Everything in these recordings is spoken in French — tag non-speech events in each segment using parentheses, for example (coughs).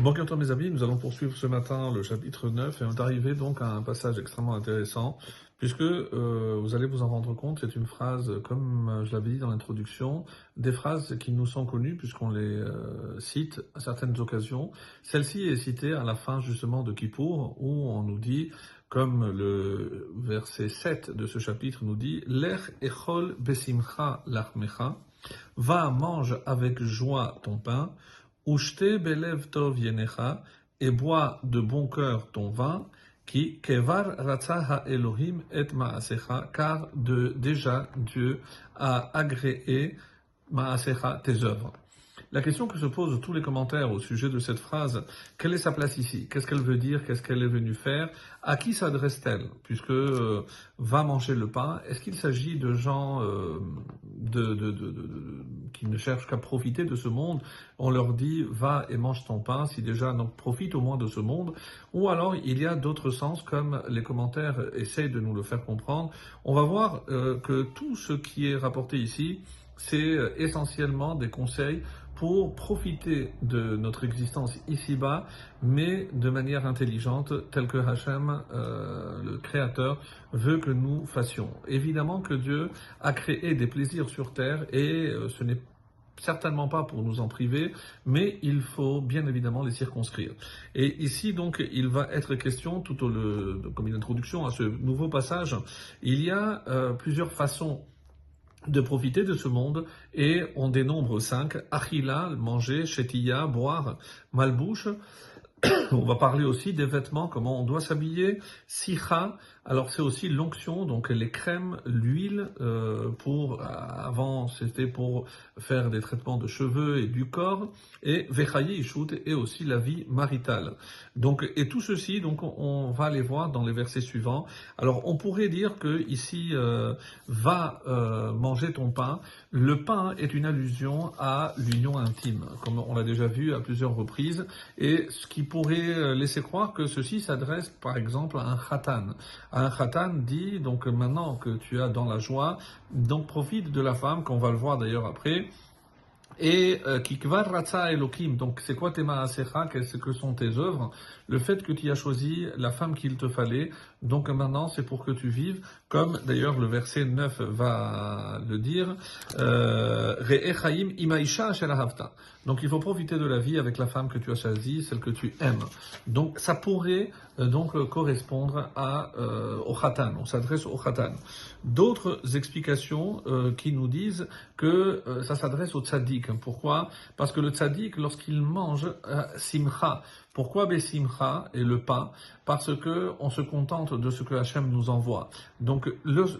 Bon, bientôt mes amis, nous allons poursuivre ce matin le chapitre 9 et on est arrivé donc à un passage extrêmement intéressant puisque euh, vous allez vous en rendre compte, c'est une phrase, comme je l'avais dit dans l'introduction, des phrases qui nous sont connues puisqu'on les euh, cite à certaines occasions. Celle-ci est citée à la fin justement de Kippour où on nous dit, comme le verset 7 de ce chapitre nous dit, Lech echol besimcha lachmecha, va mange avec joie ton pain, Ushte belev tov yenecha, et bois de bon cœur ton vin, qui kevar ratza Elohim et maasecha, car de, déjà Dieu a agréé maasecha tes œuvres. La question que se posent tous les commentaires au sujet de cette phrase, quelle est sa place ici? Qu'est-ce qu'elle veut dire? Qu'est-ce qu'elle est venue faire? À qui s'adresse-t-elle? Puisque euh, va manger le pain, est-ce qu'il s'agit de gens euh, de, qui ne cherchent qu'à profiter de ce monde On leur dit va et mange ton pain, si déjà donc profite au moins de ce monde. Ou alors il y a d'autres sens, comme les commentaires essayent de nous le faire comprendre. On va voir euh, que tout ce qui est rapporté ici, c'est essentiellement des conseils pour profiter de notre existence ici-bas, mais de manière intelligente, telle que Hachem, euh, le Créateur, veut que nous fassions. Évidemment que Dieu a créé des plaisirs sur terre et euh, ce n'est certainement pas pour nous en priver, mais il faut bien évidemment les circonscrire. Et ici, donc, il va être question, tout au comme une introduction à ce nouveau passage, il y a euh, plusieurs façons de profiter de ce monde et on dénombre cinq achila, manger, chétilla, boire, malbouche. (coughs) On va parler aussi des vêtements, comment on doit s'habiller, sicha, alors c'est aussi l'onction, donc les crèmes, l'huile, euh, pour avant c'était pour faire des traitements de cheveux et du corps, et vechayi ishut et aussi la vie maritale. Donc et tout ceci, donc on va les voir dans les versets suivants. Alors on pourrait dire que ici euh, va euh, manger ton pain. Le pain est une allusion à l'union intime, comme on l'a déjà vu à plusieurs reprises, pourrait laisser croire que ceci s'adresse par exemple à un khatan. Un khatan dit, donc maintenant que tu as dans la joie, donc profite de la femme, qu'on va le voir d'ailleurs après, et euh, kikvar ratza elokim, donc c'est quoi tes maasecha, qu'est-ce que sont tes œuvres? Le fait que tu as choisi la femme qu'il te fallait, donc maintenant c'est pour que tu vives, comme d'ailleurs le verset 9 va le dire, euh, Donc il faut profiter de la vie avec la femme que tu as choisie, celle que tu aimes. Donc ça pourrait euh, donc correspondre à au khatan, on s'adresse au khatan. D'autres explications qui nous disent que ça s'adresse au tzaddik, pourquoi? Parce que le tzaddik, lorsqu'il mange euh, simcha, pourquoi besimcha et le pain Parce que on se contente de ce que Hachem nous envoie. Donc,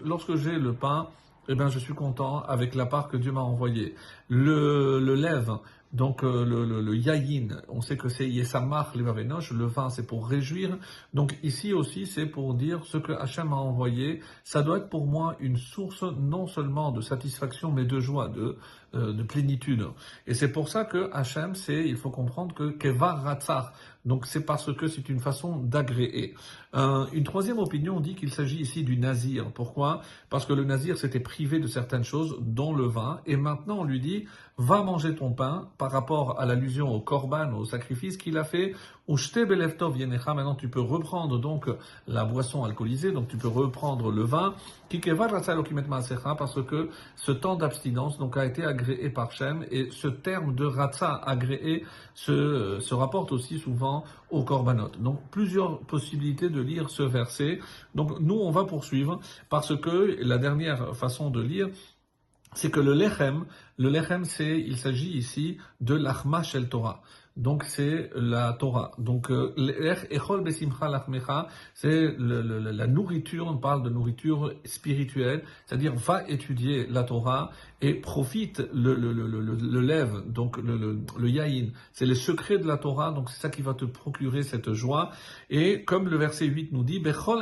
lorsque j'ai le pain, eh bien, je suis content avec la part que Dieu m'a envoyée. Le, le lève, donc euh, le, le, le, yayin, on sait que c'est yesamach levavenosh, le vin c'est pour réjouir. Donc ici aussi c'est pour dire ce que Hachem m'a envoyé, ça doit être pour moi une source non seulement de satisfaction mais de joie, de, euh, de plénitude. Et c'est pour ça que Hachem c'est, il faut comprendre que kevar ratzar, donc c'est parce que c'est une façon d'agréer. Euh, une troisième opinion dit qu'il s'agit ici du nazir. Pourquoi? Parce que le nazir s'était privé de certaines choses, dont le vin, et maintenant on lui dit va manger ton pain par rapport à l'allusion au korban, au sacrifice qu'il a fait. Maintenant tu peux reprendre donc la boisson alcoolisée, donc tu peux reprendre le vin. Parce que ce temps d'abstinence donc a été agréé par Shem et ce terme de ratza agréé se, se rapporte aussi souvent au korbanot. Donc plusieurs possibilités de lire ce verset. Donc nous on va poursuivre parce que la dernière façon de lire c'est que le lechem, le lechem, c'est, il s'agit ici de l'achma shel Torah. Donc c'est la Torah. Donc euh, echol besimcha c'est la nourriture. On parle de nourriture spirituelle, c'est-à-dire va étudier la Torah et profite le le le le, lève. Donc le le, le yain, c'est le secret de la Torah. Donc c'est ça qui va te procurer cette joie. Et comme le verset 8 nous dit, bechol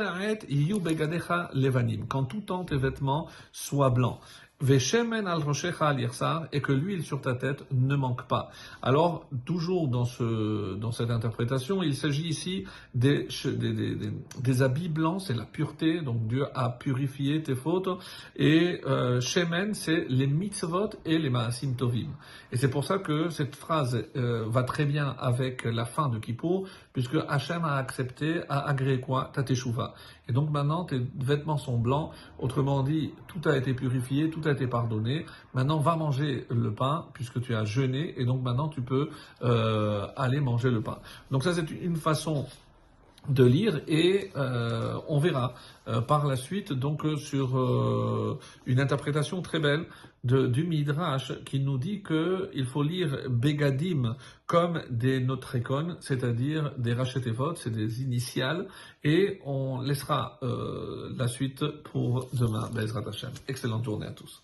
levanim. Quand tout temps tes vêtements soient blancs. Veshemen al al et que l'huile sur ta tête ne manque pas. Alors, toujours dans, ce, dans cette interprétation, il s'agit ici des, des, des, habits blancs, c'est la pureté, donc Dieu a purifié tes fautes, et euh, Shemen, c'est les mitzvot et les maasim tovim. Et c'est pour ça que cette phrase euh, va très bien avec la fin de Kippour, puisque Hachem a accepté, a agréé quoi? Ta teshuva. Et donc maintenant, tes vêtements sont blancs, autrement dit, tout a été purifié, tout a été pardonné. Maintenant, va manger le pain puisque tu as jeûné et donc maintenant tu peux euh, aller manger le pain. Donc ça, c'est une façon de lire et euh, on verra euh, par la suite donc sur une interprétation très belle de, du Midrash qui nous dit que il faut lire Begadim comme des notrekon, c'est-à-dire des rachetevot, c'est des initiales et on laissera la suite pour demain. Bezrat Hashem. Excellente journée à tous.